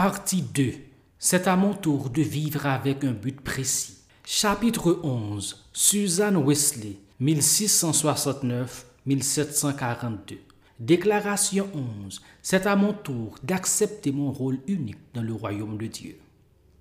Partie 2. C'est à mon tour de vivre avec un but précis. Chapitre 11. Suzanne Wesley, 1669-1742. Déclaration 11. C'est à mon tour d'accepter mon rôle unique dans le royaume de Dieu.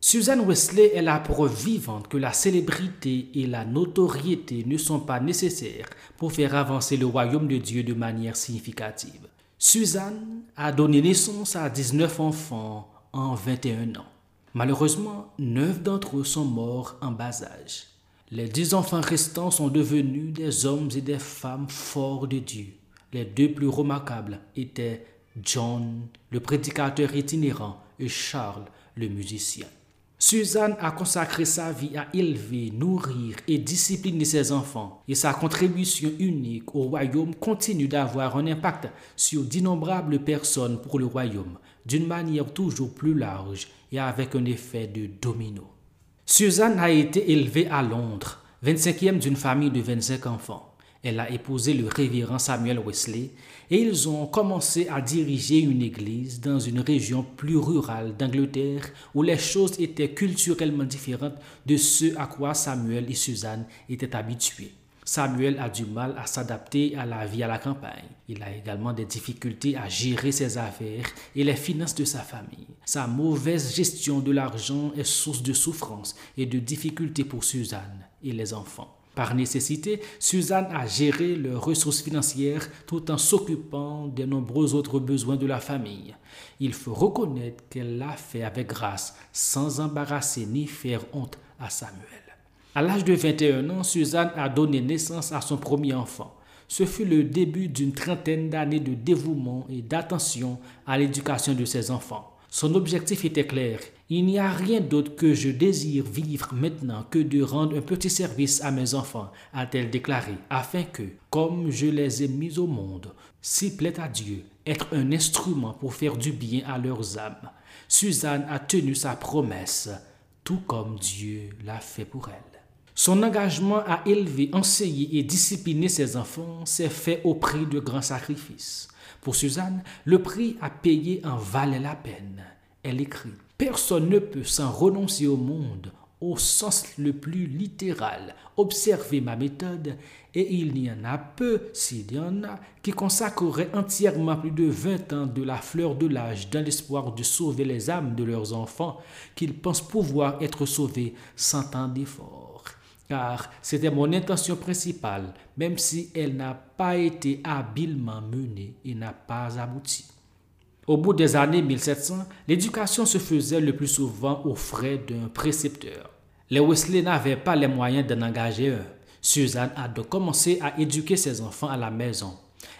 Suzanne Wesley est la preuve vivante que la célébrité et la notoriété ne sont pas nécessaires pour faire avancer le royaume de Dieu de manière significative. Suzanne a donné naissance à 19 enfants en 21 ans. Malheureusement, neuf d'entre eux sont morts en bas âge. Les dix enfants restants sont devenus des hommes et des femmes forts de Dieu. Les deux plus remarquables étaient John, le prédicateur itinérant, et Charles, le musicien. Suzanne a consacré sa vie à élever, nourrir et discipliner ses enfants, et sa contribution unique au royaume continue d'avoir un impact sur d'innombrables personnes pour le royaume, d'une manière toujours plus large et avec un effet de domino. Suzanne a été élevée à Londres, 25e d'une famille de 25 enfants. Elle a épousé le révérend Samuel Wesley et ils ont commencé à diriger une église dans une région plus rurale d'Angleterre où les choses étaient culturellement différentes de ce à quoi Samuel et Suzanne étaient habitués. Samuel a du mal à s'adapter à la vie à la campagne. Il a également des difficultés à gérer ses affaires et les finances de sa famille. Sa mauvaise gestion de l'argent est source de souffrance et de difficultés pour Suzanne et les enfants. Par nécessité, Suzanne a géré leurs ressources financières tout en s'occupant des nombreux autres besoins de la famille. Il faut reconnaître qu'elle l'a fait avec grâce, sans embarrasser ni faire honte à Samuel. À l'âge de 21 ans, Suzanne a donné naissance à son premier enfant. Ce fut le début d'une trentaine d'années de dévouement et d'attention à l'éducation de ses enfants. Son objectif était clair. Il n'y a rien d'autre que je désire vivre maintenant que de rendre un petit service à mes enfants, a-t-elle déclaré, afin que, comme je les ai mis au monde, s'il plaît à Dieu, être un instrument pour faire du bien à leurs âmes. Suzanne a tenu sa promesse, tout comme Dieu l'a fait pour elle. Son engagement à élever, enseigner et discipliner ses enfants s'est fait au prix de grands sacrifices. Pour Suzanne, le prix à payer en valait la peine. Elle écrit Personne ne peut sans renoncer au monde au sens le plus littéral, observer ma méthode, et il n'y en a peu, s'il y en a, qui consacreraient entièrement plus de vingt ans de la fleur de l'âge dans l'espoir de sauver les âmes de leurs enfants, qu'ils pensent pouvoir être sauvés sans tant d'efforts car c'était mon intention principale, même si elle n'a pas été habilement menée et n'a pas abouti. Au bout des années 1700, l'éducation se faisait le plus souvent aux frais d'un précepteur. Les Wesley n'avaient pas les moyens d'en engager un. Suzanne a donc commencé à éduquer ses enfants à la maison.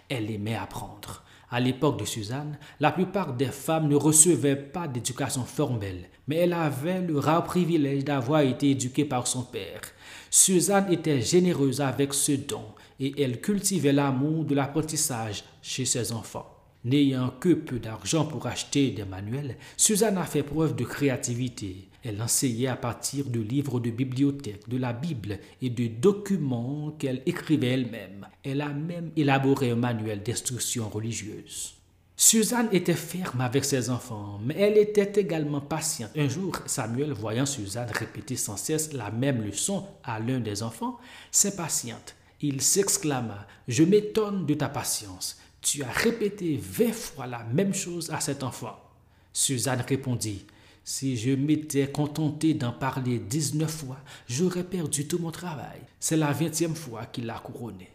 Elle aimait apprendre. À l'époque de Suzanne, la plupart des femmes ne recevaient pas d'éducation formelle, mais elle avait le rare privilège d'avoir été éduquée par son père. Suzanne était généreuse avec ce don et elle cultivait l'amour de l'apprentissage chez ses enfants. N'ayant que peu d'argent pour acheter des manuels, Suzanne a fait preuve de créativité. Elle enseignait à partir de livres de bibliothèque, de la Bible et de documents qu'elle écrivait elle-même. Elle a même élaboré un manuel d'instruction religieuse. Suzanne était ferme avec ses enfants, mais elle était également patiente. Un jour, Samuel, voyant Suzanne répéter sans cesse la même leçon à l'un des enfants, s'impatiente. Il s'exclama Je m'étonne de ta patience. Tu as répété vingt fois la même chose à cet enfant. Suzanne répondit Si je m'étais contenté d'en parler dix-neuf fois, j'aurais perdu tout mon travail. C'est la vingtième fois qu'il l'a couronné.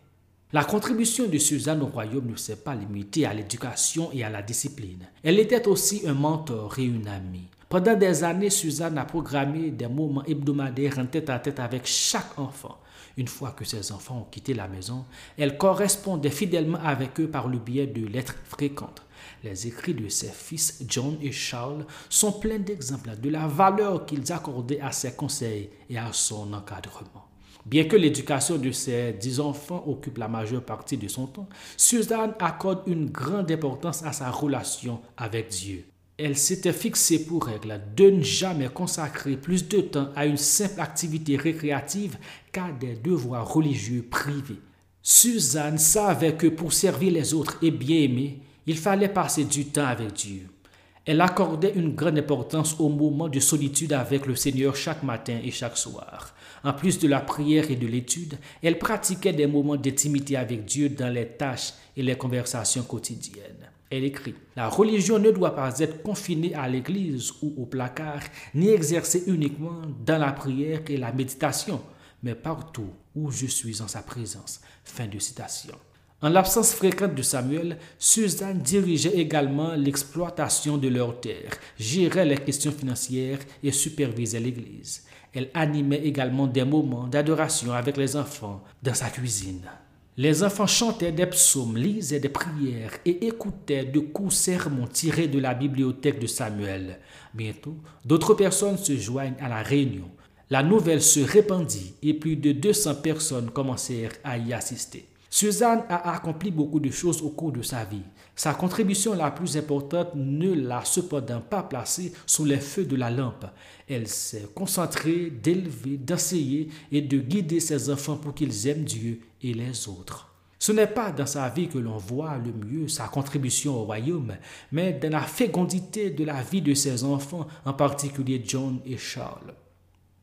La contribution de Suzanne au royaume ne s'est pas limitée à l'éducation et à la discipline. Elle était aussi un mentor et une amie. Pendant des années, Suzanne a programmé des moments hebdomadaires en tête à tête avec chaque enfant. Une fois que ses enfants ont quitté la maison, elle correspondait fidèlement avec eux par le biais de lettres fréquentes. Les écrits de ses fils John et Charles sont pleins d'exemples de la valeur qu'ils accordaient à ses conseils et à son encadrement. Bien que l'éducation de ses dix enfants occupe la majeure partie de son temps, Suzanne accorde une grande importance à sa relation avec Dieu. Elle s'était fixée pour règle de ne jamais consacrer plus de temps à une simple activité récréative qu'à des devoirs religieux privés. Suzanne savait que pour servir les autres et bien aimer, il fallait passer du temps avec Dieu. Elle accordait une grande importance au moment de solitude avec le Seigneur chaque matin et chaque soir. En plus de la prière et de l'étude, elle pratiquait des moments d'intimité avec Dieu dans les tâches et les conversations quotidiennes. Elle écrit, La religion ne doit pas être confinée à l'église ou au placard, ni exercée uniquement dans la prière et la méditation, mais partout où je suis en sa présence. Fin de citation. En l'absence fréquente de Samuel, Suzanne dirigeait également l'exploitation de leurs terres, gérait les questions financières et supervisait l'Église. Elle animait également des moments d'adoration avec les enfants dans sa cuisine. Les enfants chantaient des psaumes, lisaient des prières et écoutaient de courts sermons tirés de la bibliothèque de Samuel. Bientôt, d'autres personnes se joignent à la réunion. La nouvelle se répandit et plus de 200 personnes commencèrent à y assister. Suzanne a accompli beaucoup de choses au cours de sa vie. Sa contribution la plus importante ne l'a cependant pas placée sous les feux de la lampe. Elle s'est concentrée d'élever, d'enseigner et de guider ses enfants pour qu'ils aiment Dieu et les autres. Ce n'est pas dans sa vie que l'on voit le mieux sa contribution au royaume, mais dans la fécondité de la vie de ses enfants, en particulier John et Charles.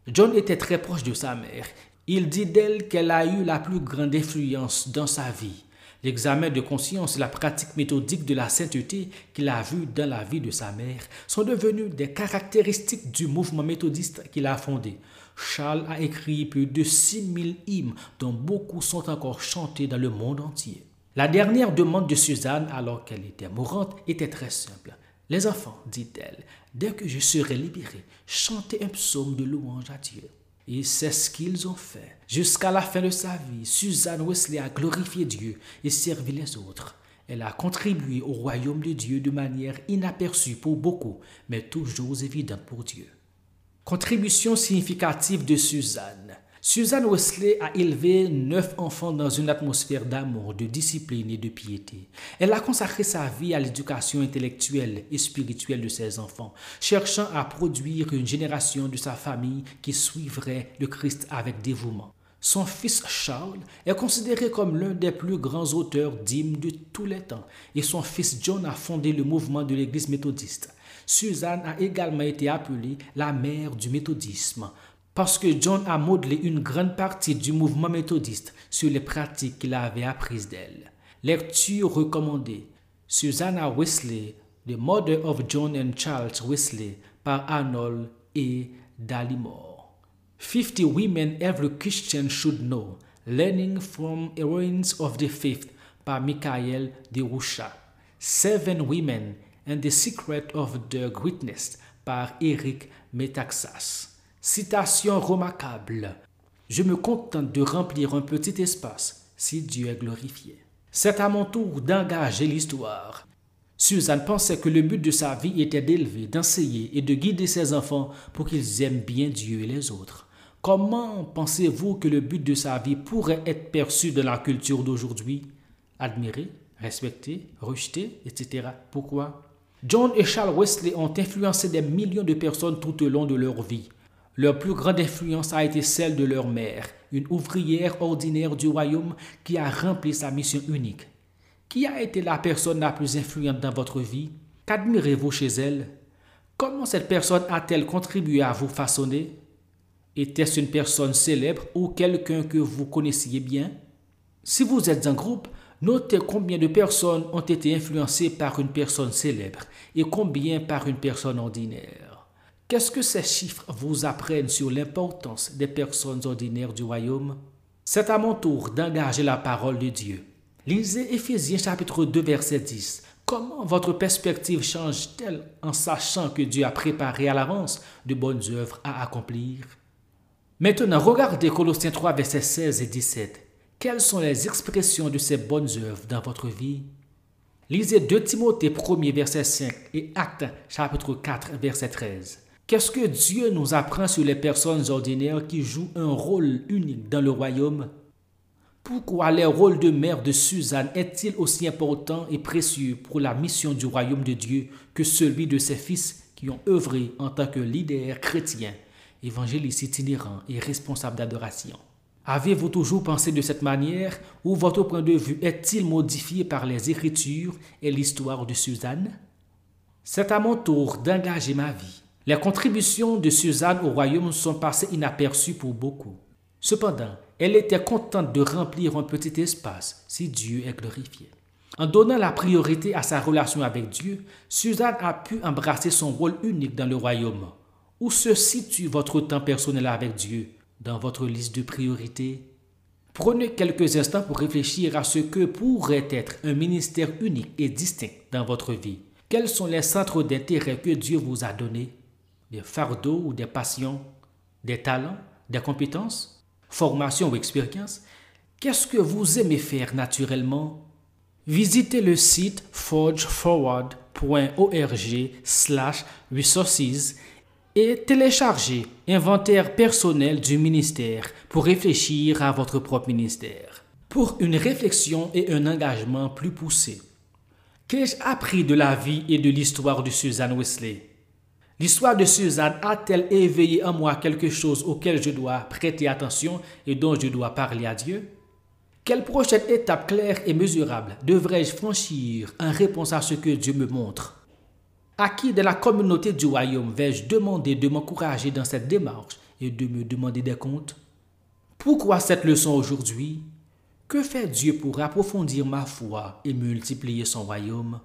John était très proche de sa mère il dit d'elle qu'elle a eu la plus grande influence dans sa vie. L'examen de conscience et la pratique méthodique de la sainteté qu'il a vue dans la vie de sa mère sont devenus des caractéristiques du mouvement méthodiste qu'il a fondé. Charles a écrit plus de 6000 hymnes dont beaucoup sont encore chantés dans le monde entier. La dernière demande de Suzanne alors qu'elle était mourante était très simple. Les enfants, dit-elle, dès que je serai libérée, chantez un psaume de louange à Dieu. Et c'est ce qu'ils ont fait. Jusqu'à la fin de sa vie, Suzanne Wesley a glorifié Dieu et servi les autres. Elle a contribué au royaume de Dieu de manière inaperçue pour beaucoup, mais toujours évidente pour Dieu. Contribution significative de Suzanne. Suzanne Wesley a élevé neuf enfants dans une atmosphère d'amour, de discipline et de piété. Elle a consacré sa vie à l'éducation intellectuelle et spirituelle de ses enfants, cherchant à produire une génération de sa famille qui suivrait le Christ avec dévouement. Son fils Charles est considéré comme l'un des plus grands auteurs d'hymnes de tous les temps et son fils John a fondé le mouvement de l'Église méthodiste. Suzanne a également été appelée la mère du méthodisme parce que John a modelé une grande partie du mouvement méthodiste sur les pratiques qu'il avait apprises d'elle. Lecture recommandée. Susanna Wesley, The Mother of John and Charles Wesley, par Arnold et Dallimore. 50 Women Every Christian Should Know, Learning from Heroines of the Faith, par Michael de Roucha. Seven Women and the Secret of the Greatness, par Eric Metaxas. Citation remarquable. Je me contente de remplir un petit espace si Dieu est glorifié. C'est à mon tour d'engager l'histoire. Suzanne pensait que le but de sa vie était d'élever, d'enseigner et de guider ses enfants pour qu'ils aiment bien Dieu et les autres. Comment pensez-vous que le but de sa vie pourrait être perçu dans la culture d'aujourd'hui? Admirer, respecter, rejeter, etc. Pourquoi? John et Charles Wesley ont influencé des millions de personnes tout au long de leur vie. Leur plus grande influence a été celle de leur mère, une ouvrière ordinaire du royaume qui a rempli sa mission unique. Qui a été la personne la plus influente dans votre vie? Qu'admirez-vous chez elle? Comment cette personne a-t-elle contribué à vous façonner? Était-ce une personne célèbre ou quelqu'un que vous connaissiez bien? Si vous êtes un groupe, notez combien de personnes ont été influencées par une personne célèbre et combien par une personne ordinaire. Qu'est-ce que ces chiffres vous apprennent sur l'importance des personnes ordinaires du royaume? C'est à mon tour d'engager la parole de Dieu. Lisez Éphésiens chapitre 2 verset 10. Comment votre perspective change-t-elle en sachant que Dieu a préparé à l'avance de bonnes œuvres à accomplir? Maintenant, regardez Colossiens 3 verset 16 et 17. Quelles sont les expressions de ces bonnes œuvres dans votre vie? Lisez 2 Timothée 1 verset 5 et Actes chapitre 4 verset 13. Qu'est-ce que Dieu nous apprend sur les personnes ordinaires qui jouent un rôle unique dans le royaume? Pourquoi le rôle de mère de Suzanne est-il aussi important et précieux pour la mission du royaume de Dieu que celui de ses fils qui ont œuvré en tant que leaders chrétiens, évangélistes itinérants et responsables d'adoration? Avez-vous toujours pensé de cette manière ou votre point de vue est-il modifié par les Écritures et l'histoire de Suzanne? C'est à mon tour d'engager ma vie. Les contributions de Suzanne au royaume sont passées inaperçues pour beaucoup. Cependant, elle était contente de remplir un petit espace si Dieu est glorifié. En donnant la priorité à sa relation avec Dieu, Suzanne a pu embrasser son rôle unique dans le royaume. Où se situe votre temps personnel avec Dieu dans votre liste de priorités? Prenez quelques instants pour réfléchir à ce que pourrait être un ministère unique et distinct dans votre vie. Quels sont les centres d'intérêt que Dieu vous a donnés? Des fardeaux ou des passions Des talents Des compétences Formation ou expérience Qu'est-ce que vous aimez faire naturellement? Visitez le site forgeforward.org slash resources et téléchargez Inventaire personnel du ministère pour réfléchir à votre propre ministère. Pour une réflexion et un engagement plus poussé. Qu'ai-je appris de la vie et de l'histoire de Suzanne Wesley? L'histoire de Suzanne a-t-elle éveillé en moi quelque chose auquel je dois prêter attention et dont je dois parler à Dieu? Quelle prochaine étape claire et mesurable devrais-je franchir en réponse à ce que Dieu me montre? À qui de la communauté du royaume vais-je demander de m'encourager dans cette démarche et de me demander des comptes? Pourquoi cette leçon aujourd'hui? Que fait Dieu pour approfondir ma foi et multiplier son royaume?